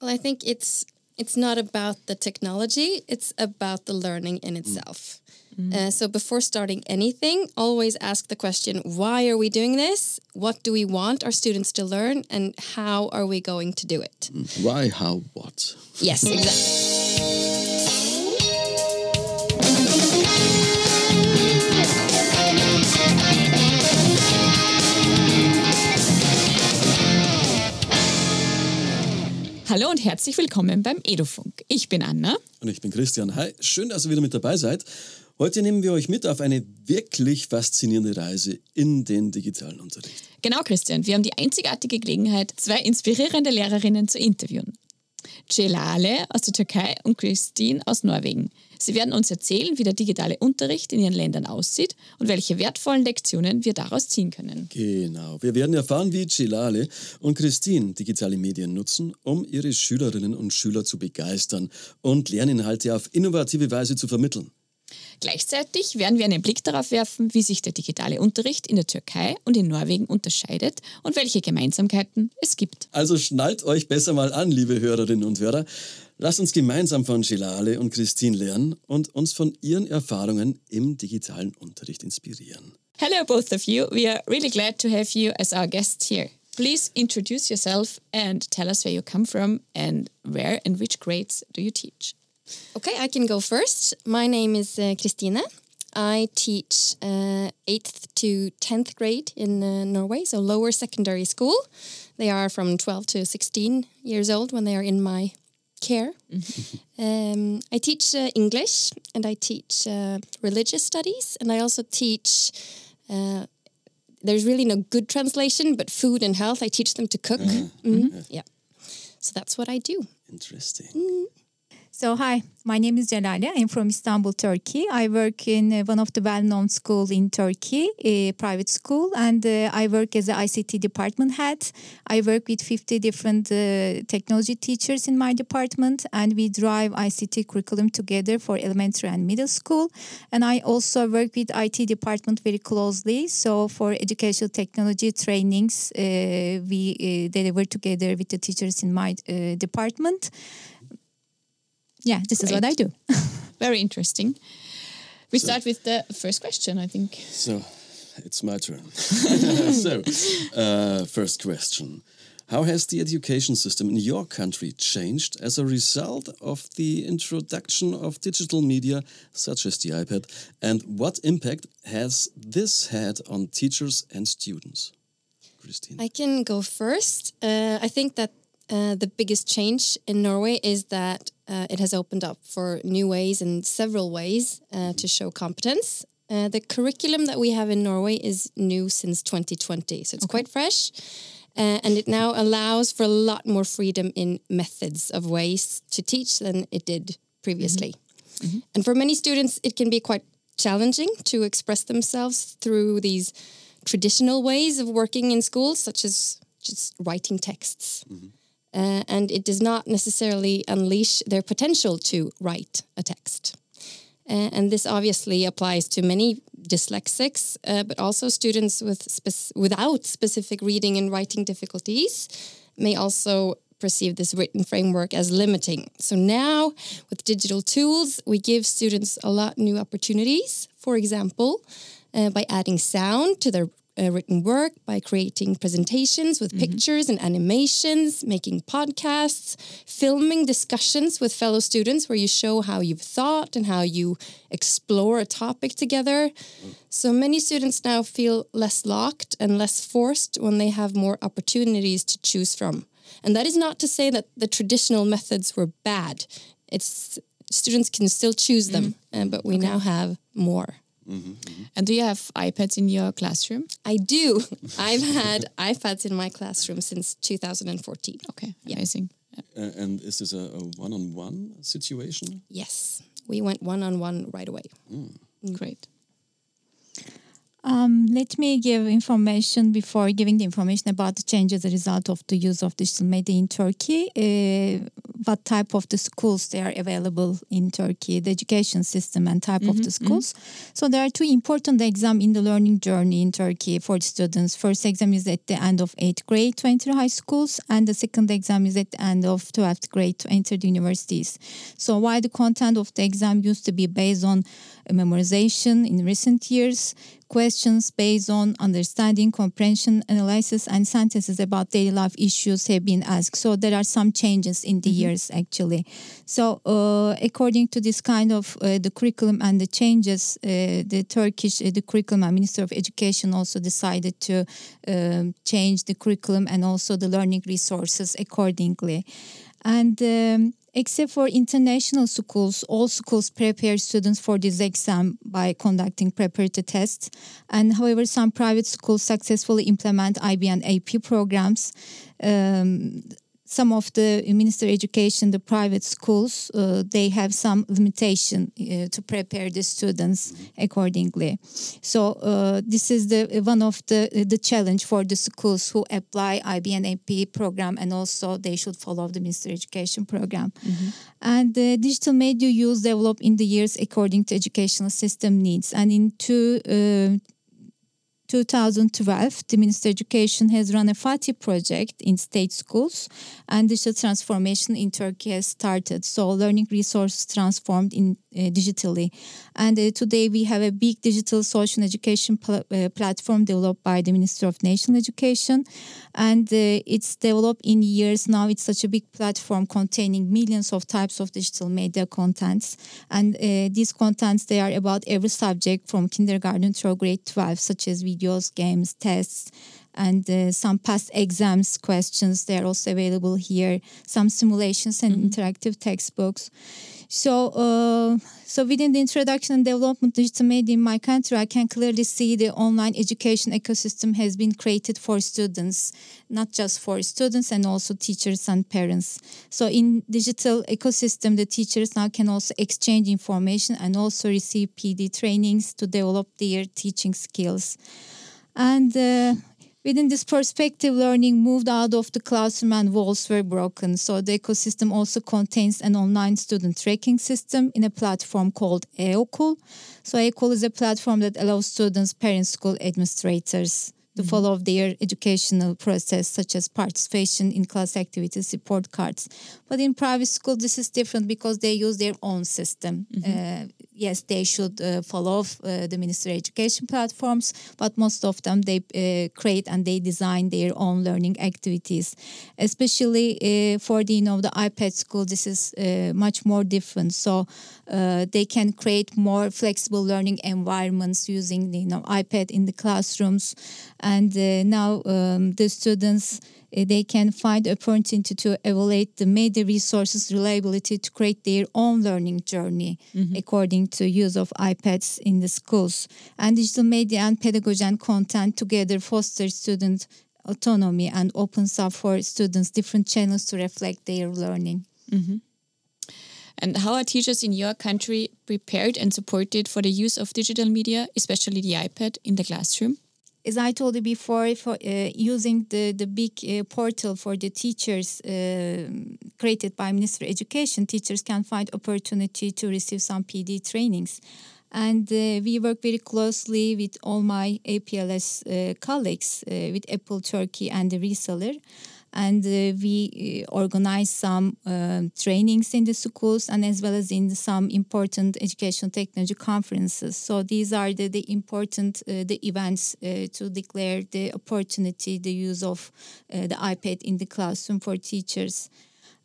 Well, I think it's it's not about the technology; it's about the learning in mm. itself. Mm. Uh, so before starting anything, always ask the question: Why are we doing this? What do we want our students to learn, and how are we going to do it? Mm. Why, how, what? Yes, exactly. Hallo und herzlich willkommen beim Edufunk. Ich bin Anna. Und ich bin Christian. Hi, schön, dass ihr wieder mit dabei seid. Heute nehmen wir euch mit auf eine wirklich faszinierende Reise in den digitalen Unterricht. Genau, Christian, wir haben die einzigartige Gelegenheit, zwei inspirierende Lehrerinnen zu interviewen. Celale aus der Türkei und Christine aus Norwegen. Sie werden uns erzählen, wie der digitale Unterricht in ihren Ländern aussieht und welche wertvollen Lektionen wir daraus ziehen können. Genau. Wir werden erfahren, wie Celale und Christine digitale Medien nutzen, um ihre Schülerinnen und Schüler zu begeistern und Lerninhalte auf innovative Weise zu vermitteln. Gleichzeitig werden wir einen Blick darauf werfen, wie sich der digitale Unterricht in der Türkei und in Norwegen unterscheidet und welche Gemeinsamkeiten es gibt. Also schnallt euch besser mal an, liebe Hörerinnen und Hörer. Lasst uns gemeinsam von Celale und Christine lernen und uns von ihren Erfahrungen im digitalen Unterricht inspirieren. Hello, both of you. We are really glad to have you as our guests here. Please introduce yourself and tell us where you come from and where and which grades do you teach. Okay, I can go first. My name is uh, Kristine. I teach uh, 8th to 10th grade in uh, Norway, so lower secondary school. They are from 12 to 16 years old when they are in my care. um, I teach uh, English and I teach uh, religious studies, and I also teach. Uh, there's really no good translation, but food and health. I teach them to cook. Mhm, Yeah. So that's what I do. Interesting. So, hi, my name is Celale. I'm from Istanbul, Turkey. I work in uh, one of the well known schools in Turkey, a private school, and uh, I work as an ICT department head. I work with 50 different uh, technology teachers in my department, and we drive ICT curriculum together for elementary and middle school. And I also work with IT department very closely. So, for educational technology trainings, uh, we uh, deliver together with the teachers in my uh, department. Yeah, this is what I do. Very interesting. We start with the first question, I think. So, it's my turn. so, uh, first question. How has the education system in your country changed as a result of the introduction of digital media such as the iPad? And what impact has this had on teachers and students? Kristine. I can go first. Uh, I think that uh, the biggest change in Norway is that uh, it has opened up for new ways and several ways uh, to show competence. Uh, the curriculum that we have in Norway is new since 2020, so it's quite fresh. Uh, and it now allows for a lot more freedom in methods of ways to teach than it did previously. And for many students, it can be quite challenging to express themselves through these traditional ways of working in schools, such as just writing texts. Uh, and it does not necessarily unleash their potential to write a text. Uh, and this obviously applies to many dyslexics, uh, but also students with spec- without specific reading and writing difficulties may also perceive this written framework as limiting. So now, with digital tools, we give students a lot new opportunities. For example, uh, by adding sound to their uh, written work, by creating presentations with pictures and animations, making podcasts, filming discussions with fellow students where you show how you've thought and how you explore a topic together. So many students now feel less locked and less forced when they have more opportunities to choose from. And that is not to say that the traditional methods were bad. It's students can still choose them, uh, but we now have more. And do you have iPads in your classroom? I do. I've had iPads in my classroom since 2014. Okay, amazing. Uh, and is this a, a one-on-one situation? Yes, we went one on one right away. Great. Um, let me give information before giving the information about the change as a result of the use of digital media in Turkey. Uh, what type of the schools they are available in Turkey, the education system and type of the schools. So there are two important exams in the learning journey in Turkey for the students. First exam is at the end of eighth grade to enter high schools, and the second exam is at the end of twelfth grade to enter the universities. So while the content of the exam used to be based on memorization in recent years, questions based on understanding, comprehension, analysis, and sentences about daily life issues have been asked. So there are some changes in the years actually. So uh, according to this kind of uh, the curriculum and the changes, uh, the Turkish uh, the curriculum and Minister of Education also decided to um, change the curriculum and also the learning resources accordingly. And um, except for international schools, all schools prepare students for this exam by conducting preparatory tests. And however, some private schools successfully implement IB and AP programs. Um, some of the minister education the private schools uh, they have some limitation uh, to prepare the students accordingly. So uh, this is the one of the the challenge for the schools who apply IB and AP program and also they should follow the minister education program. And the digital media use developed in the years according to educational system needs. And in two uh, 2012, the Ministry of Education has run a FATIH project in state schools, and digital transformation in Turkey has started. So, learning resources transformed in digitally, and uh, today we have a big digital social education pl- uh, platform developed by the Ministry of National Education, and uh, it's developed in years now. It's such a big platform containing millions of types of digital media contents, and uh, these contents they are about every subject from kindergarten through grade 12, such as videos, games, tests, and uh, some past exams questions. They are also available here. Some simulations and interactive textbooks. So, uh, so within the introduction and development digital media in my country, I can clearly see the online education ecosystem has been created for students, not just for students and also teachers and parents. So, in digital ecosystem, the teachers now can also exchange information and also receive PD trainings to develop their teaching skills. And uh, within this perspective, learning moved out of the classroom and walls were broken. So the ecosystem also contains an online student tracking system in a platform called eOkul. So eOkul is a platform that allows students, parents, school administrators to mm-hmm. follow their educational process, such as participation in class activities, report cards. But in private school, this is different because they use their own system. Uh, yes, they should uh, follow uh, the Ministry of Education platforms, but most of them they uh, create and they design their own learning activities. Especially uh, for the you know the iPad school, this is uh, much more different. So uh, they can create more flexible learning environments using the you know iPad in the classrooms, and uh, now um, the students Uh, they can find opportunity to evaluate the media resources reliability to create their own learning journey mm-hmm. according to use of iPads in the schools. And digital media and pedagogy and content together foster student autonomy and opens up for students different channels to reflect their learning. Mm-hmm. And how are teachers in your country prepared and supported for the use of digital media, especially the iPad, in the classroom? As I told you before, for uh, using the the big uh, portal for the teachers uh, created by Ministry of Education, teachers can find opportunity to receive some PD trainings. And uh, we work very closely with all my APLS uh, colleagues, uh, with Apple Turkey and the reseller. And uh, we uh, organize some um, trainings in the schools and as well as in some important educational technology conferences. So these are the, the important uh, the events uh, to declare the opportunity, the use of uh, the iPad in the classroom for teachers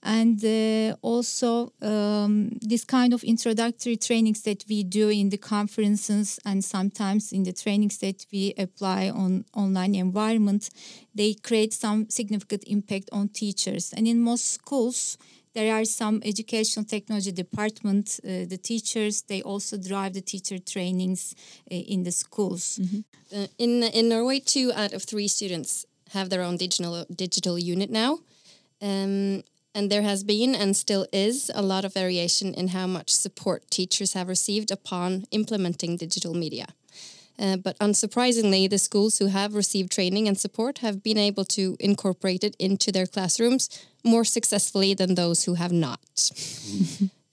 and uh, also um, this kind of introductory trainings that we do in the conferences and sometimes in the trainings that we apply on online environment they create some significant impact on teachers. And in most schools there are some educational technology department uh, the teachers they also drive the teacher trainings uh, in the schools. Uh, in in Norway, two out of three students have their own digital digital unit now, um, and there has been and still is a lot of variation in how much support teachers have received upon implementing digital media. Uh, but unsurprisingly, the schools who have received training and support have been able to incorporate it into their classrooms more successfully than those who have not.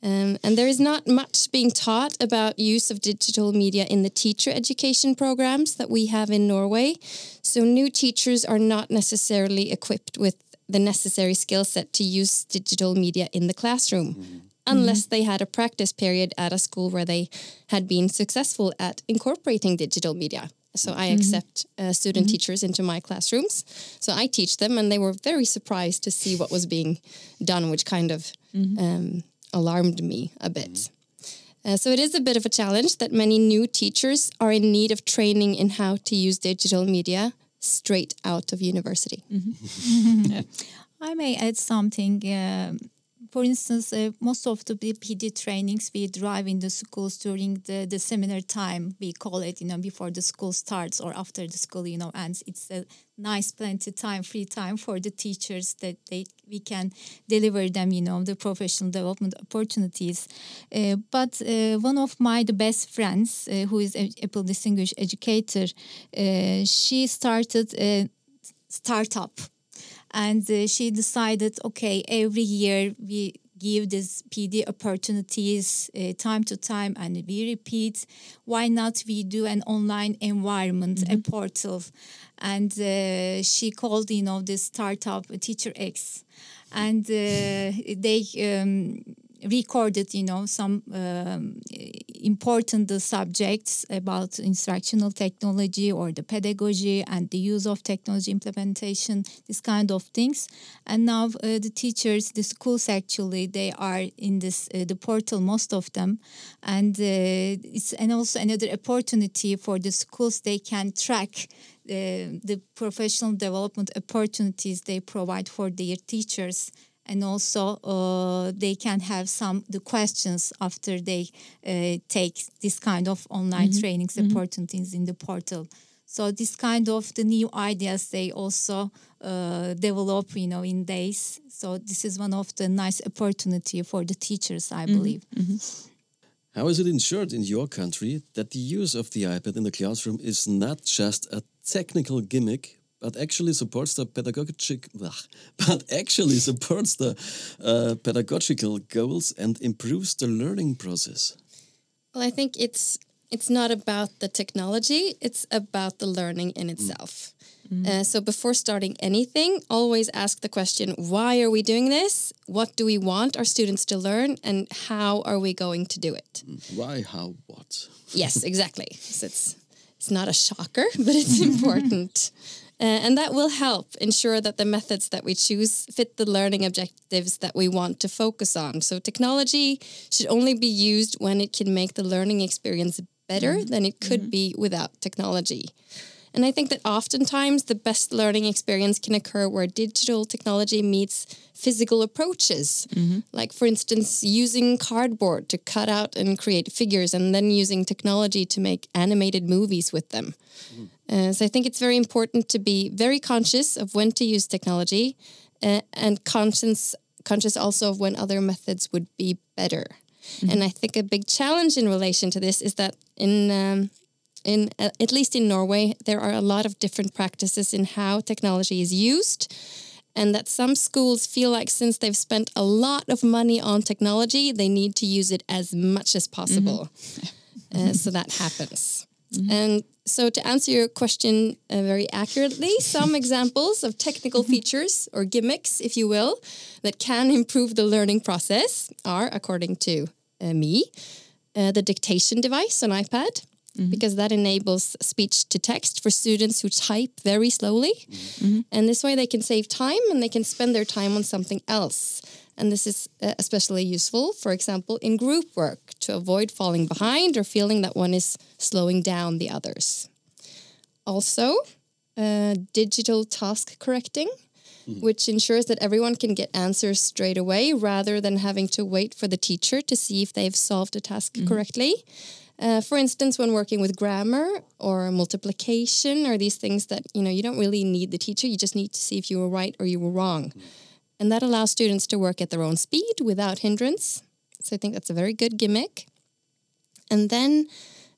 Um, and there is not much being taught about use of digital media in the teacher education programs that we have in Norway. So new teachers are not necessarily equipped with the necessary skill set to use digital media in the classroom. Unless they had a practice period at a school where they had been successful at incorporating digital media. So I accept uh, student teachers into my classrooms. So I teach them, and they were very surprised to see what was being done, which kind of um, alarmed me a bit. Uh, so it is a bit of a challenge that many new teachers are in need of training in how to use digital media straight out of university. I may add something. um for instance, uh, most of the PD trainings we drive in the schools during the, the seminar time, we call it, you know, before the school starts or after the school, you know, ends. It's a nice plenty time, free time for the teachers that they we can deliver them, you know, the professional development opportunities. Uh, but uh, one of my the best friends, uh, who is a Apple Distinguished Educator, uh, she started a startup and uh, she decided okay every year we give this pd opportunities uh, time to time and we repeat why not we do an online environment a portal? And uh, she called you know this startup teacher x. And uh, they um, recorded you know some um, important subjects about instructional technology or the pedagogy and the use of technology implementation this kind of things. And now uh, the teachers the schools actually they are in this uh, the portal most of them. And uh, it's and also another opportunity for the schools they can track uh, the professional development opportunities they provide for their teachers and also uh, they can have some the questions after they uh, take this kind of online trainings opportunities in the portal. So this kind of the new ideas they also uh, develop you know in days. So this is one of the nice opportunity for the teachers i believe. How is it ensured in your country that the use of the iPad in the classroom is not just a technical gimmick, but actually supports the pedagogic, ugh, but actually supports the uh, pedagogical goals and improves the learning process? Well, I think it's it's not about the technology; it's about the learning in itself. Uh, so before starting anything, always ask the question: Why are we doing this? What do we want our students to learn, and how are we going to do it? Why, how, what? Yes, exactly. So it's it's not a shocker, but it's important. Uh, and that will help ensure that the methods that we choose fit the learning objectives that we want to focus on. So technology should only be used when it can make the learning experience better mm-hmm. than it could mm-hmm. be without technology. And I think that oftentimes the best learning experience can occur where digital technology meets physical approaches. Mm-hmm. Like, for instance, using cardboard to cut out and create figures, and then using technology to make animated movies with them. Mm. Uh, so I think it's very important to be very conscious of when to use technology uh, and conscious, conscious also of when other methods would be better. And I think a big challenge in relation to this is that in um, in uh, at least in Norway, there are a lot of different practices in how technology is used, and that some schools feel like since they've spent a lot of money on technology, they need to use it as much as possible. Uh, so that happens. And so, to answer your question uh, very accurately, some examples of technical features or gimmicks, if you will, that can improve the learning process are, according to uh, me, uh, the dictation device on iPad, because that enables speech to text for students who type very slowly. And this way they can save time and they can spend their time on something else. And this is uh, especially useful, for example, in group work to avoid falling behind or feeling that one is slowing down the others. Also, uh, digital task correcting, which ensures that everyone can get answers straight away rather than having to wait for the teacher to see if they've solved a task correctly. Uh, for instance, when working with grammar or multiplication or these things that you know you don't really need the teacher, you just need to see if you were right or you were wrong, and that allows students to work at their own speed without hindrance. So I think that's a very good gimmick. And then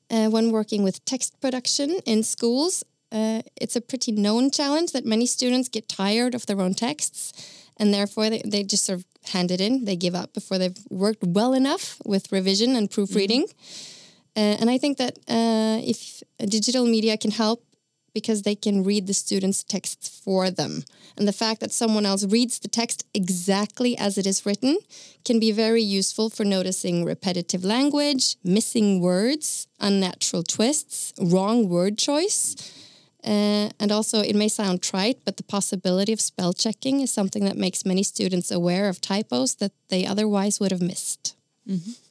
uh, when working with text production in schools, uh, it's a pretty known challenge that many students get tired of their own texts and therefore they, they just sort of hand it in. They give up before they've worked well enough with revision and proofreading. Uh, and I think that uh, if digital media can help because they can read the students' texts for them. And the fact that someone else reads the text exactly as it is written can be very useful for noticing repetitive language, missing words, unnatural twists, wrong word choice. Uh, and also, it may sound trite, but the possibility of spell checking is something that makes many students aware of typos that they otherwise would have missed.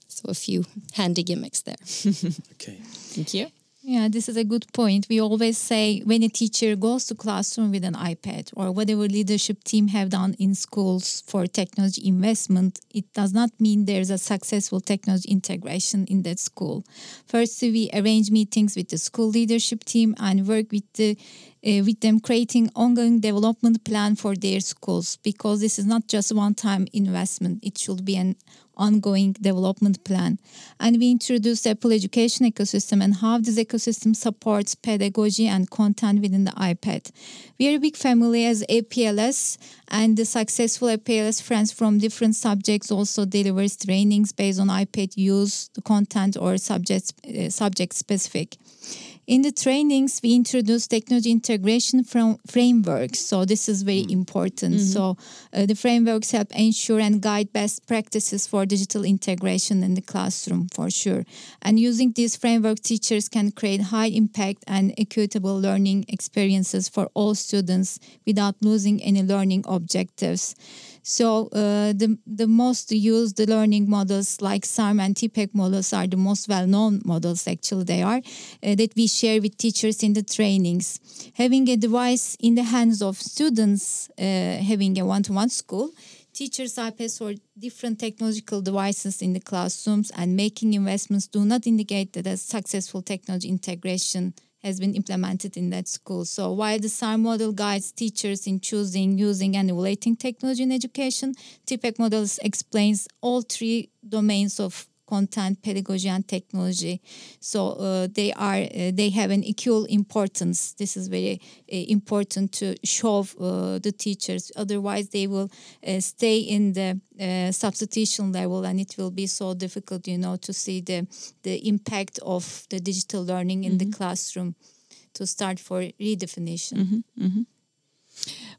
So, a few handy gimmicks there. Okay. Thank you. Yeah, this is a good point. We always say when a teacher goes to classroom with an iPad or whatever leadership team have done in schools for technology investment, it does not mean there's a successful technology integration in that school. First, we arrange meetings with the school leadership team and work with the uh, with them creating ongoing development plan for their schools because this is not just one time investment it should be an ongoing development plan. And we introduced apple education ecosystem and how this ecosystem supports pedagogy and content within the ipad. We are a big family as apls and the successful apls friends from different subjects also delivers trainings based on ipad use the content or subject uh, subject specific in the trainings, we introduce technology integration from frameworks. So this is very important. So uh, the frameworks help ensure and guide best practices for digital integration in the classroom for sure. And using these framework, teachers can create high impact and equitable learning experiences for all students without losing any learning objectives. So uh, the the most used learning models like SAMR and TPACK models are the most well-known models. Actually, they are uh, that we share with teachers in the trainings. Having a device in the hands of students, uh, having a one-to-one school, teachers iPads or different technological devices in the classrooms and making investments do not indicate that a successful technology integration has been implemented in that school. So while the SAMR model guides teachers in choosing, using, and evaluating technology in education, TPACK models explains all three domains of content, pedagogy, and technology. So uh, they are uh, they have an equal importance. This is very uh, important to show uh, the teachers. Otherwise, they will uh, stay in the uh, substitution level, and it will be so difficult, you know, to see the the impact of the digital learning in the classroom. To start for redefinition.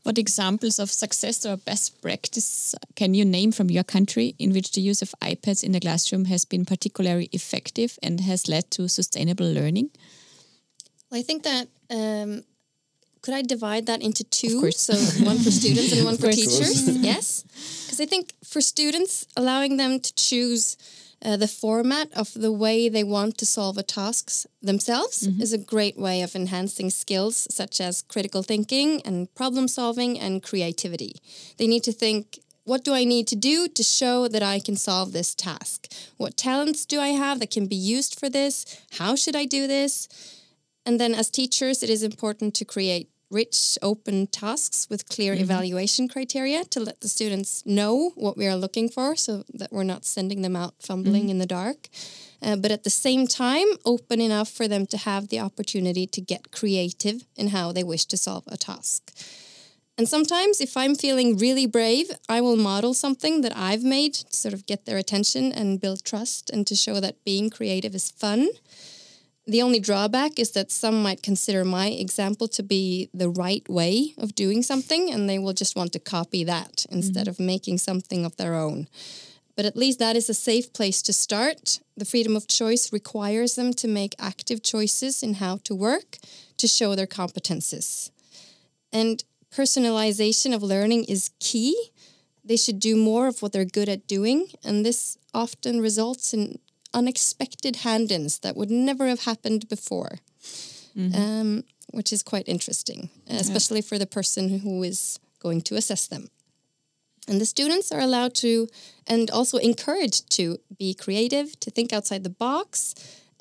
What examples of success or best practice can you name from your country in which the use of iPads in the classroom has been particularly effective and has led to sustainable learning? Well, I think that um, could I divide that into two? course. So one for students and one for teachers. yes, because I think for students, allowing them to choose uh, the format of the way they want to solve a task themselves is a great way of enhancing skills such as critical thinking and problem solving and creativity. They need to think. What do I need to do to show that I can solve this task? What talents do I have that can be used for this? How should I do this? And then as teachers, it is important to create rich, open tasks with clear evaluation criteria to let the students know what we are looking for so that we're not sending them out fumbling in the dark. Uh, but at the same time, open enough for them to have the opportunity to get creative in how they wish to solve a task. And sometimes, if I'm feeling really brave, I will model something that I've made to sort of get their attention and build trust and to show that being creative is fun. The only drawback is that some might consider my example to be the right way of doing something and they will just want to copy that instead mm-hmm. of making something of their own. But at least that is a safe place to start. The freedom of choice requires them to make active choices in how to work to show their competences. And personalization of learning is key. They should do more of what they're good at doing, and this often results in unexpected hand ins that would never have happened before, mm-hmm. um, which is quite interesting, especially for the person who is going to assess them. And the students are allowed to and also encouraged to be creative, to think outside the box,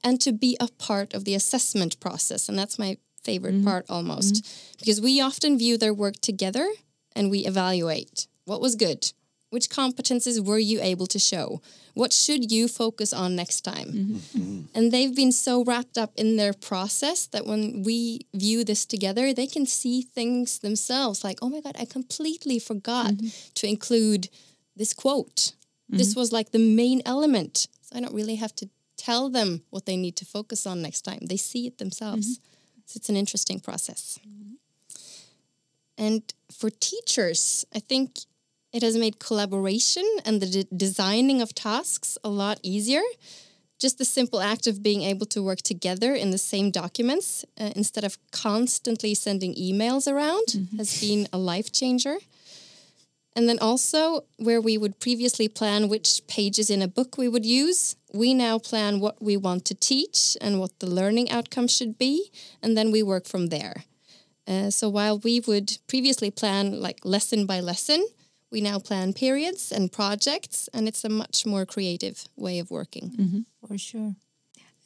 and to be a part of the assessment process. And that's my favorite mm-hmm. part almost, mm-hmm. because we often view their work together and we evaluate what was good, which competences were you able to show? What should you focus on next time? Mm-hmm. Mm-hmm. And they've been so wrapped up in their process that when we view this together, they can see things themselves like, oh my God, I completely forgot mm-hmm. to include this quote. This was like the main element. So I don't really have to tell them what they need to focus on next time. They see it themselves. So it's an interesting process. And for teachers, I think it has made collaboration and the de- designing of tasks a lot easier. Just the simple act of being able to work together in the same documents uh, instead of constantly sending emails around has been a life changer. And then also, where we would previously plan which pages in a book we would use, we now plan what we want to teach and what the learning outcome should be, and then we work from there. Uh, so while we would previously plan like lesson by lesson, we now plan periods and projects, and it's a much more creative way of working. for sure.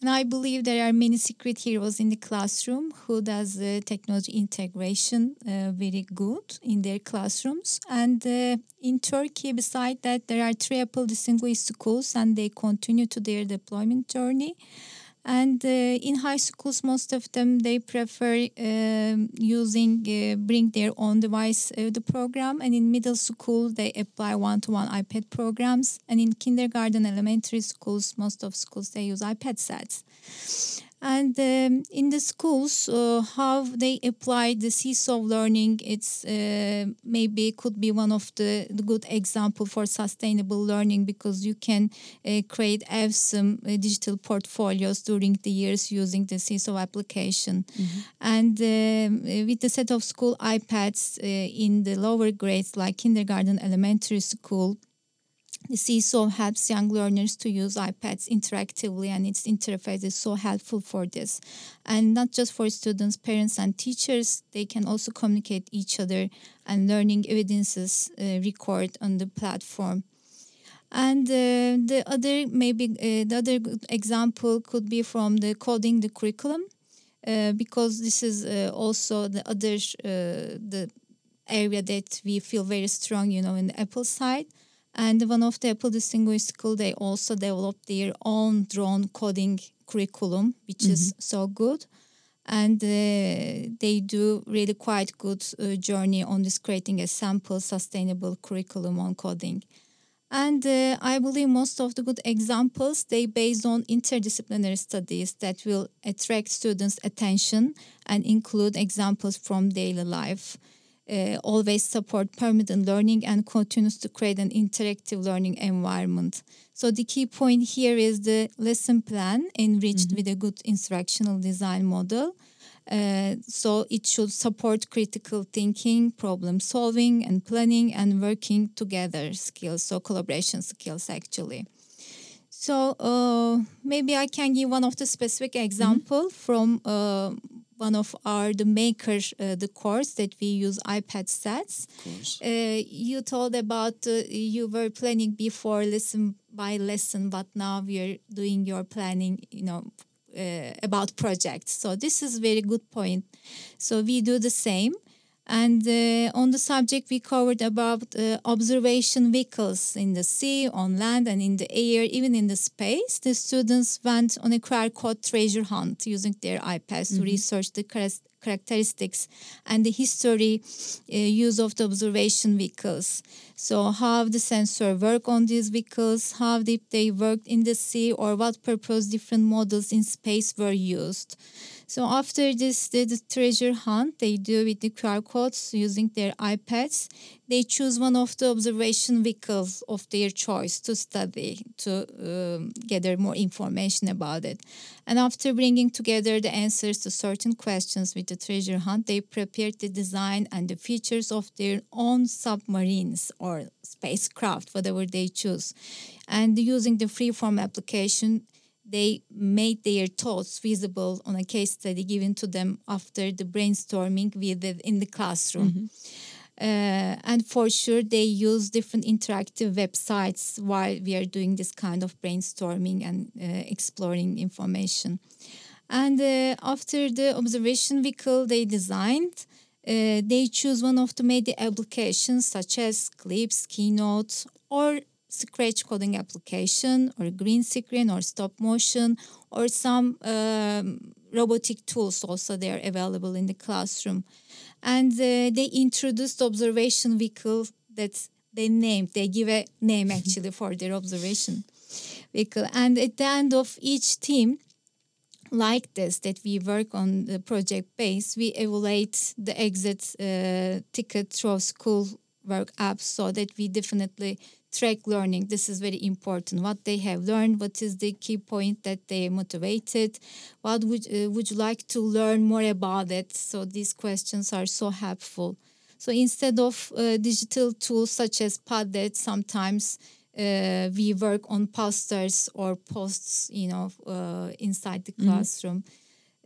And I believe there are many secret heroes in the classroom who does the technology integration uh, very good in their classrooms. And uh, in Turkey, beside that, there are triple distinguished schools, and they continue to their deployment journey. And uh, in high schools, most of them they prefer um, using uh, bring their own device uh, the program. And in middle school, they apply one-to-one iPad programs. And in kindergarten, elementary schools, most of schools they use iPad sets. And um, in the schools, uh, how they apply the seesaw learning, it's uh, maybe could be one of the, the good example for sustainable learning because you can uh, create awesome uh, digital portfolios during the years using the seesaw application. And um, with the set of school iPads uh, in the lower grades like kindergarten, elementary school, the Seesaw helps young learners to use iPads interactively, and its interface is so helpful for this. And not just for students, parents, and teachers, they can also communicate each other, and learning evidences uh, record on the platform. And uh, the other maybe uh, the other example could be from the coding the curriculum, uh, because this is uh, also the other uh, the area that we feel very strong, you know, in the Apple side. And one of the Apple Distinguished School, they also developed their own drone coding curriculum, which is so good. And uh, they do really quite good uh, journey on this creating a sample sustainable curriculum on coding. And uh, I believe most of the good examples they based on interdisciplinary studies that will attract students' attention and include examples from daily life. Uh, always support permanent learning and continues to create an interactive learning environment. So the key point here is the lesson plan enriched with a good instructional design model. Uh, so it should support critical thinking, problem solving, and planning and working together skills. So collaboration skills actually. So uh, maybe I can give one of the specific example from uh, one of our the makers uh, the course that we use iPad sets. course. Uh, you told about uh, you were planning before lesson by lesson, but now we are doing your planning. You know. Uh, about projects so this is very good point so we do the same and uh, on the subject, we covered about uh, observation vehicles in the sea, on land, and in the air, even in the space. The students went on a QR code treasure hunt using their iPads to research the characteristics and the history uh, use of the observation vehicles. So how the sensor work on these vehicles, how deep they worked in the sea, or what purpose different models in space were used. So after this the, the treasure hunt, they do with the QR codes using their iPads. They choose one of the observation vehicles of their choice to study, to um, gather more information about it. And after bringing together the answers to certain questions with the treasure hunt, they prepared the design and the features of their own submarines or spacecraft, whatever they choose. And using the freeform application, they made their thoughts visible on a case study given to them after the brainstorming did in the classroom. Uh, and for sure, they use different interactive websites while we are doing this kind of brainstorming and uh, exploring information. And uh, after the observation vehicle they designed, uh, they choose one of the media applications such as Clips, Keynote, or scratch coding application, or green screen, or stop motion, or some um, robotic tools also they are available in the classroom. And uh, they introduced observation vehicle that they named, they give a name actually for their observation vehicle. And at the end of each team, like this that we work on the project base, we evaluate the exit uh, ticket through school work apps so that we definitely track learning. This is very important. What they have learned, what is the key point that they motivated, what would uh, would you like to learn more about it? So these questions are so helpful. So instead of uh, digital tools such as Padlet, sometimes uh, we work on posters or posts, you know, uh, inside the classroom.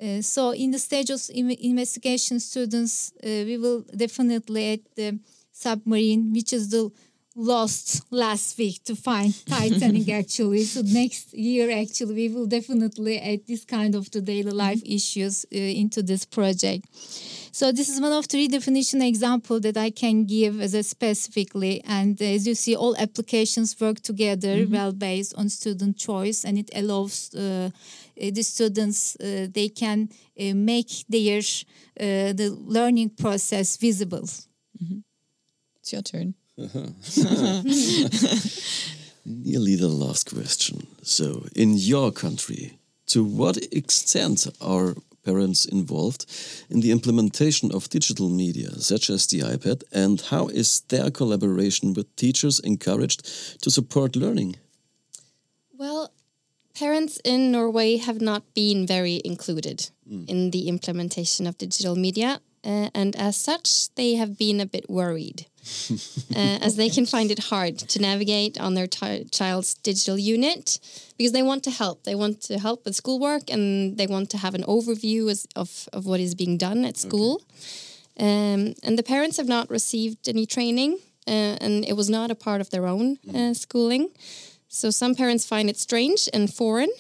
Uh, so in the stage of in- investigation, students, uh, we will definitely at the submarine, which is the lost last week to find Titanic actually. So next year actually we will definitely add this kind of the daily life issues uh, into this project. So this is one of redefinition example that I can give as a specifically. And as you see, all applications work together well based on student choice, and it allows uh, the students uh, they can uh, make their uh, the learning process visible. It's your turn. Nearly the last question. So, in your country, to what extent are parents involved in the implementation of digital media, such as the iPad, and how is their collaboration with teachers encouraged to support learning? Well, parents in Norway have not been very included in the implementation of digital media. Uh, and as such, they have been a bit worried, uh, as they can find it hard to navigate on their child's digital unit because they want to help. They want to help with schoolwork and they want to have an overview as, of, of what is being done at school. Um, and the parents have not received any training, uh, and it was not a part of their own uh, schooling. So some parents find it strange and foreign,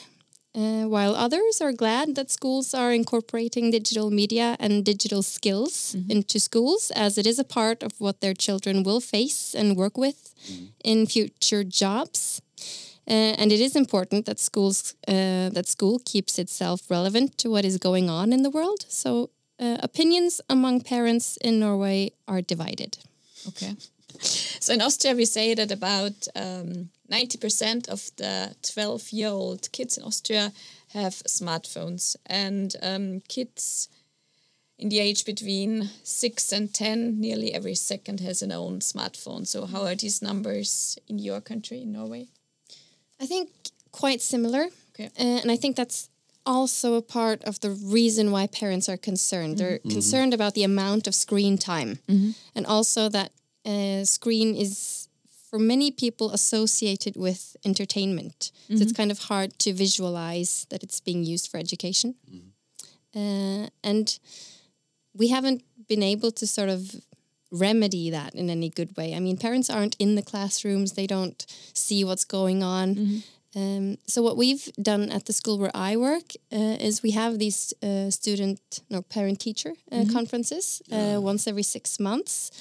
uh, while others are glad that schools are incorporating digital media and digital skills into schools, as it is a part of what their children will face and work with in future jobs. Uh, and it is important that schools uh, that school keeps itself relevant to what is going on in the world. So uh, opinions among parents in Norway are divided. Okay. So in Austria, we say that about um, 90% of the 12 year old kids in Austria have smartphones, and um, kids in the age between 6 and 10, nearly every second has an own smartphone. So, how are these numbers in your country, in Norway? I think quite similar. Okay. Uh, and I think that's also a part of the reason why parents are concerned. They're concerned about the amount of screen time and also that uh, screen is for many people associated with entertainment. So it's kind of hard to visualize that it's being used for education. Uh, and we haven't been able to sort of remedy that in any good way. I mean, parents aren't in the classrooms, they don't see what's going on. Um, so what we've done at the school where I work uh, is we have these uh, student, no, parent-teacher uh, conferences uh, once every six months.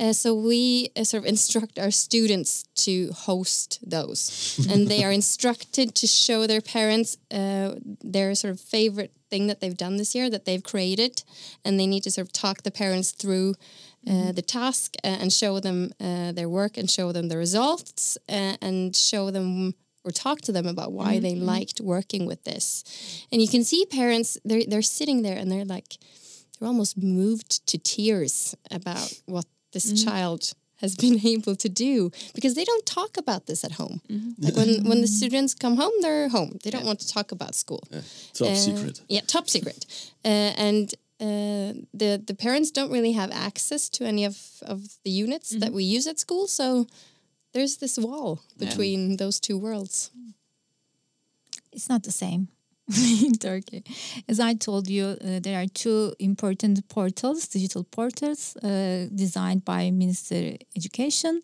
Uh, so we uh, sort of instruct our students to host those, and they are instructed to show their parents uh, their sort of favorite thing that they've done this year that they've created, and they need to sort of talk the parents through uh, the task uh, and show them uh, their work and show them the results and show them or talk to them about why they liked working with this. And you can see parents they're they're sitting there and they're like they're almost moved to tears about what this child has been able to do because they don't talk about this at home. Like when when the students come home, they're home. They don't want to talk about school. Top Uh, secret. Yeah, top secret. Uh, and uh, the the parents don't really have access to any of, of the units that we use at school. So there's this wall between those two worlds. It's not the same. in Turkey. As I told you, uh, there are two important portals, digital portals, uh, designed by Minister Education.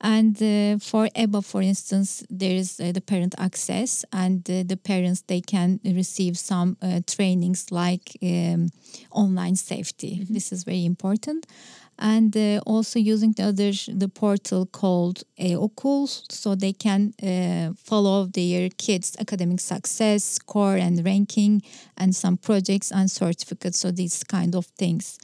And uh, for EBA, for instance, there is uh, the parent access, and uh, the parents they can receive some uh, trainings like um, online safety. This is very important and uh, also using the other the portal called e-okul so they can uh, follow their kids academic success score and ranking and some projects and certificates so these kind of things.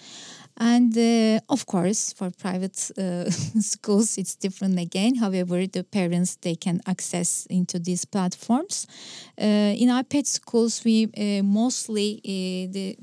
And uh, of course for private uh, schools it's different again. However the parents they can access into these platforms. Uh, in iPad schools we uh, mostly uh, the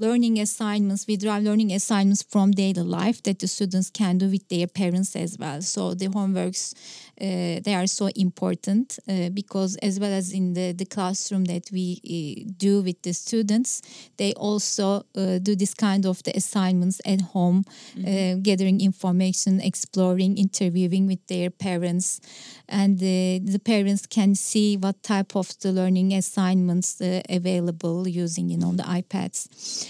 learning assignments, we drive learning assignments from daily life that the students can do with their parents as well. So the homeworks, uh, they are so important uh, because as well as in the, the classroom that we uh, do with the students, they also uh, do this kind of the assignments at home, uh, gathering information, exploring, interviewing with their parents. And uh, the parents can see what type of the learning assignments available using, you know, the iPads.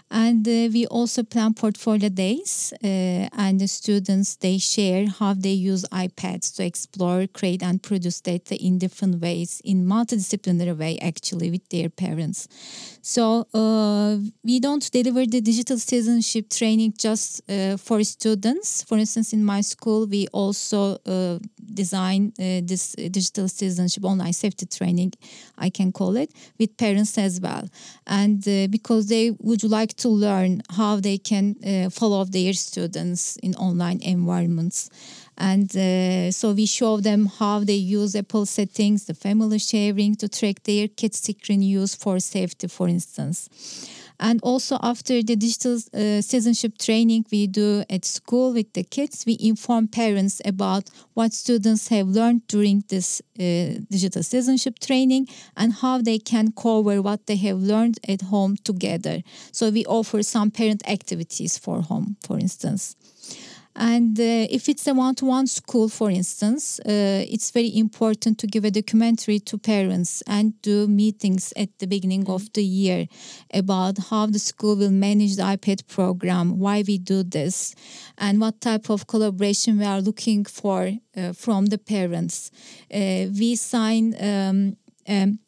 And uh, we also plan portfolio days, uh, and the students they share how they use iPads to explore, create, and produce data in different ways, in multidisciplinary way, actually, with their parents. So uh, we don't deliver the digital citizenship training just for students. For instance, in my school, we also design this digital citizenship online safety training, I can call it, with parents as well, and because they would like to learn how they can uh, follow their students in online environments. And uh, so we show them how they use Apple settings, the family sharing to track their kids' screen use for safety, for instance. And also after the digital uh, citizenship training we do at school with the kids, we inform parents about what students have learned during this uh, digital citizenship training and how they can cover what they have learned at home together. So we offer some parent activities for home, for instance. And uh, if it's a one to one school, for instance, uh, it's very important to give a documentary to parents and do meetings at the beginning mm-hmm. of the year about how the school will manage the iPad program, why we do this, and what type of collaboration we are looking for uh, from the parents. Uh, we sign um, um,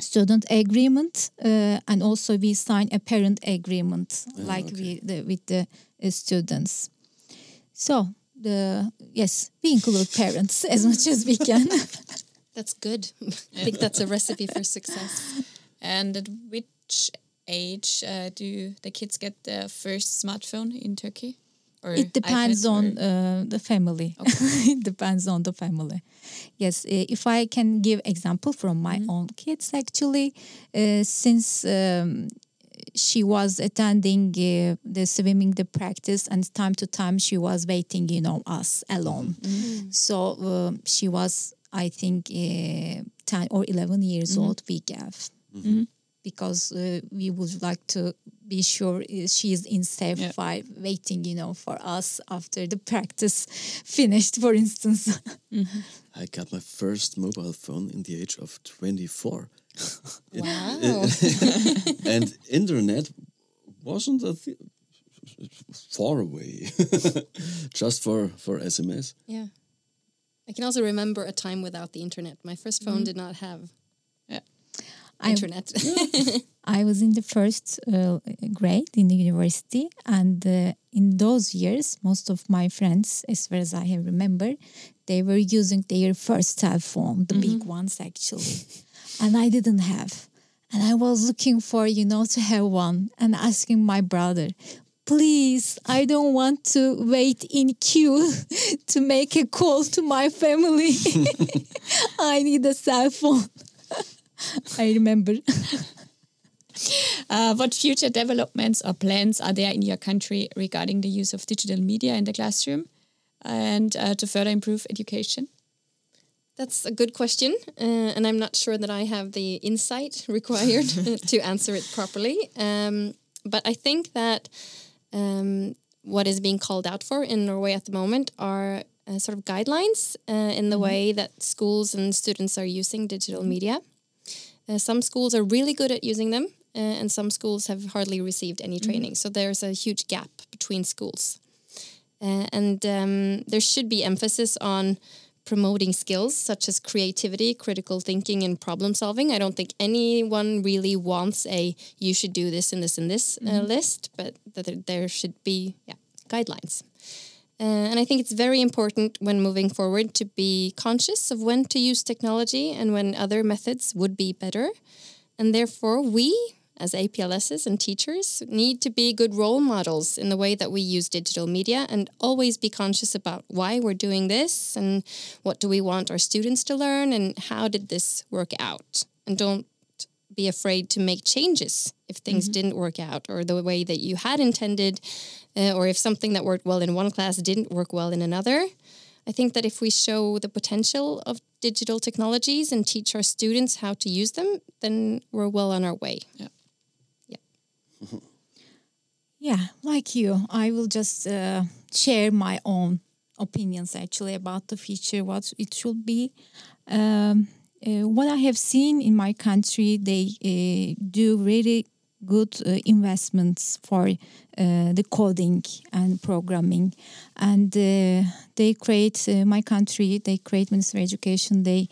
student agreement uh, and also we sign a parent agreement oh, like okay. we the, with the uh, students so the yes, we include parents as much as we can. that's good. I think that's a recipe for success. And at which age uh, do the kids get their first smartphone in Turkey? Or it depends on uh, the family. Okay. it depends on the family. Yes, if I can give example from my mm -hmm. own kids, actually, uh, since um, she was attending uh, the swimming the practice and time to time she was waiting you know us alone mm-hmm. so uh, she was i think uh, 10 or 11 years mm-hmm. old we gave mm-hmm. because uh, we would like to be sure uh, she is in safe yeah. five waiting you know for us after the practice finished for instance mm-hmm. i got my first mobile phone in the age of 24 wow. and internet wasn't a th- far away, just for for SMS. Yeah, I can also remember a time without the internet. My first phone mm. did not have yeah. internet. I, I was in the first uh, grade in the university, and uh, in those years, most of my friends, as far as I have remember, they were using their first cell phone, the mm -hmm. big mm-hmm. ones actually and I didn't have. And I was looking for, you know, to have one and asking my brother, please, I don't want to wait in queue to make a call to my family. I need a cell phone. I remember. Uh, what future developments or plans are there in your country regarding the use of digital media in the classroom and uh, to further improve education? That's a good question, uh, and I'm not sure that I have the insight required to answer it properly. Um, but I think that um, what is being called out for in Norway at the moment are uh, sort of guidelines uh, in the mm -hmm. way that schools and students are using digital media. Uh, some schools are really good at using them, uh, and some schools have hardly received any training. So there's a huge gap between schools. Uh, and um, there should be emphasis on promoting skills such as creativity, critical thinking, and problem solving. I don't think anyone really wants a you should do this and this and this uh, list, but that there- there should be yeah, guidelines. Uh, and I think it's very important when moving forward to be conscious of when to use technology and when other methods would be better. And therefore, we as APLSs and teachers need to be good role models in the way that we use digital media and always be conscious about why we're doing this and what do we want our students to learn and how did this work out. And don't be afraid to make changes if things didn't work out or the way that you had intended, uh, or if something that worked well in one class didn't work well in another. I think that if we show the potential of digital technologies and teach our students how to use them, then we're well on our way. Yeah, like you, I will just uh, share my own opinions actually about the future, what it should be. Um, uh, what I have seen in my country, they uh, do really good uh, investments for uh, the coding and programming, and uh, they create uh, my country. They create Ministry of Education. They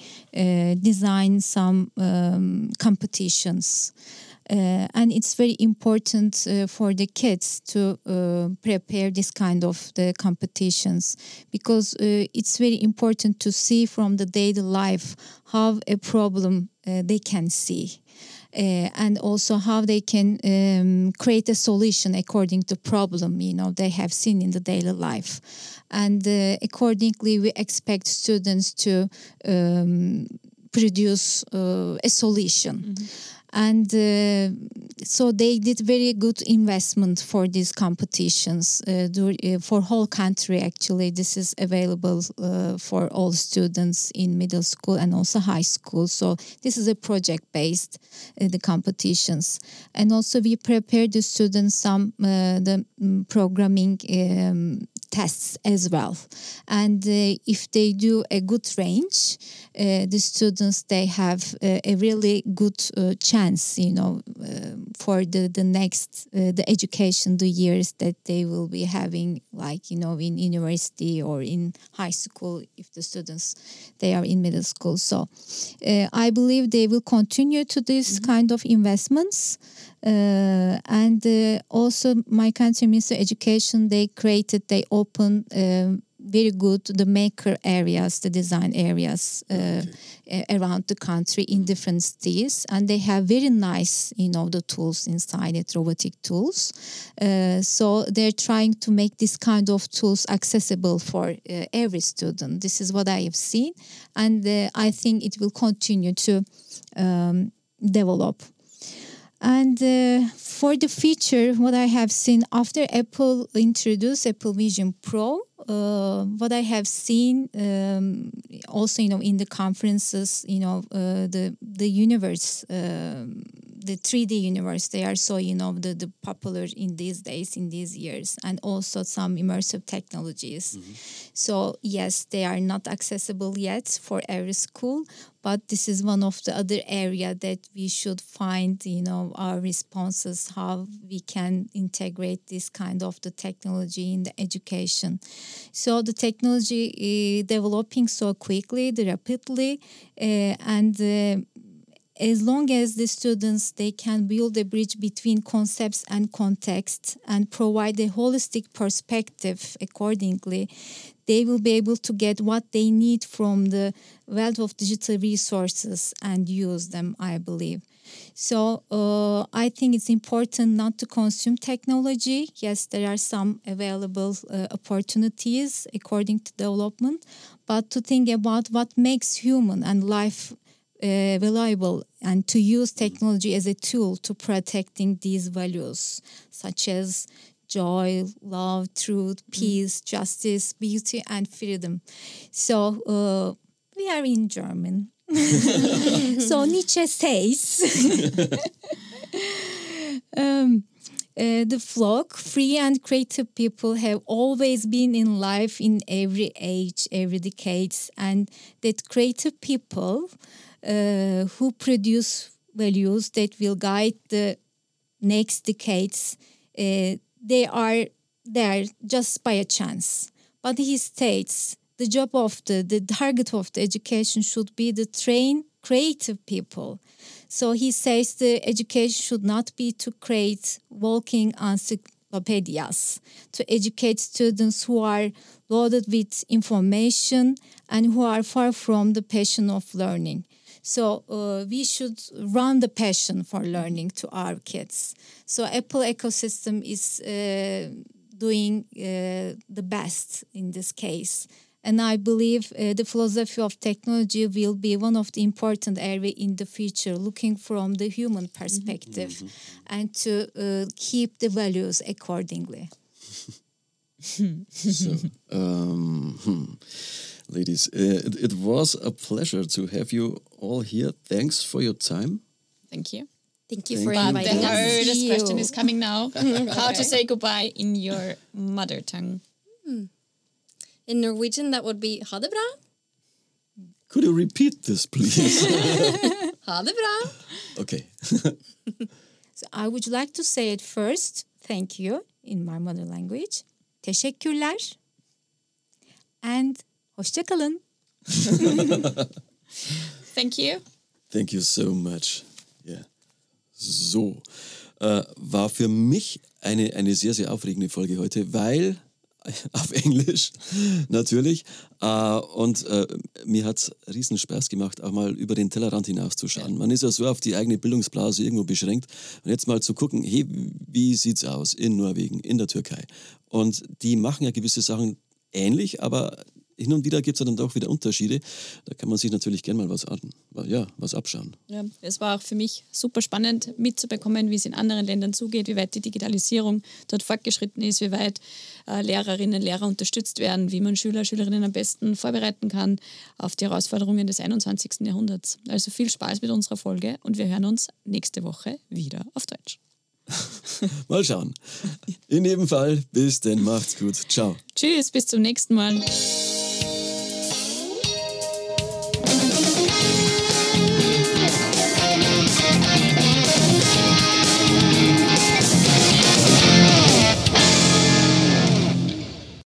design some um, competitions. Uh, and it's very important uh, for the kids to uh, prepare this kind of the competitions because uh, it's very important to see from the daily life how a problem uh, they can see uh, and also how they can um, create a solution according to problem you know they have seen in the daily life. And accordingly we expect students to um, produce a solution and uh, so they did very good investment for these competitions uh, uh, for whole country actually. This is available uh, for all students in middle school and also high school. So this is a project based uh, the competitions. And also we prepare the students some uh, the mm, programming um, tests as well. And uh, if they do a good range uh, the students they have uh, a really good uh, chance you know for the the next uh, the education the years that they will be having like you know in university or in high school if the students they are in middle school. So i believe they will continue to this kind of investments uh, and uh, also my country minister of education they created they opened um, very good the maker areas the design areas uh, a- around the country in different cities. And they have very nice you know the tools inside it robotic tools. Uh, so they're trying to make this kind of tools accessible for uh, every student. This is what i have seen. And uh, i think it will continue to um, develop and uh, for the feature, what I have seen after Apple introduced Apple Vision Pro, uh, what I have seen um, also, you know, in the conferences, you know, uh, the the universe, um the 3D universe, they are so, you know, the, the popular in these days, in these years, and also some immersive technologies. So yes, they are not accessible yet for every school, but this is one of the other area that we should find you know our responses how we can integrate this kind of the technology in the education so the technology is developing so quickly rapidly uh, and uh, as long as the students they can build a bridge between concepts and context and provide a holistic perspective accordingly they will be able to get what they need from the wealth of digital resources and use them i believe so uh, i think it's important not to consume technology. Yes there are some available uh, opportunities according to development but to think about what makes human and life uh, valuable and to use technology as a tool to protecting these values such as joy love truth peace justice beauty and freedom. So uh, we are in german so nietzsche says um, uh, the flock, free and creative people have always been in life in every age, every decades, and that creative people uh, who produce values that will guide the next decades, uh, they are there just by a chance. But he states the job of the, the target of the education should be to train creative people. So he says the education should not be to create walking encyclopedias, to educate students who are loaded with information and who are far from the passion of learning. So uh, we should run the passion for learning to our kids. So Apple ecosystem is uh, doing uh, the best in this case. And I believe uh, the philosophy of technology will be one of the important area in the future, looking from the human perspective mm -hmm. and to uh, keep the values accordingly. so, um, hmm. ladies, uh, it, it was a pleasure to have you all here. Thanks for your time. Thank you. Thank you Thank for you. inviting us. The hardest question is coming now. How to say goodbye in your mother tongue? Hmm. In Norwegian, that would be ha det bra. Could you repeat this, please? ha det bra. Okay. so I would like to say it first. Thank you in my mother language. Teşekkürler. And hoşçakalın. Thank you. Thank you so much. Yeah. So, äh, war für mich eine, eine sehr, sehr aufregende Folge heute, weil auf Englisch natürlich. Uh, und uh, mir hat es riesen Spaß gemacht, auch mal über den Tellerrand hinauszuschauen. Man ist ja so auf die eigene Bildungsblase irgendwo beschränkt. Und jetzt mal zu gucken, hey, wie sieht es aus in Norwegen, in der Türkei? Und die machen ja gewisse Sachen ähnlich, aber hin und wieder gibt es dann doch wieder Unterschiede. Da kann man sich natürlich gerne mal was, an, ja, was abschauen. Ja, es war auch für mich super spannend mitzubekommen, wie es in anderen Ländern zugeht, wie weit die Digitalisierung dort fortgeschritten ist, wie weit äh, Lehrerinnen und Lehrer unterstützt werden, wie man Schüler, Schülerinnen am besten vorbereiten kann auf die Herausforderungen des 21. Jahrhunderts. Also viel Spaß mit unserer Folge und wir hören uns nächste Woche wieder auf Deutsch. mal schauen. In jedem Fall, bis denn, macht's gut. Ciao. Tschüss, bis zum nächsten Mal.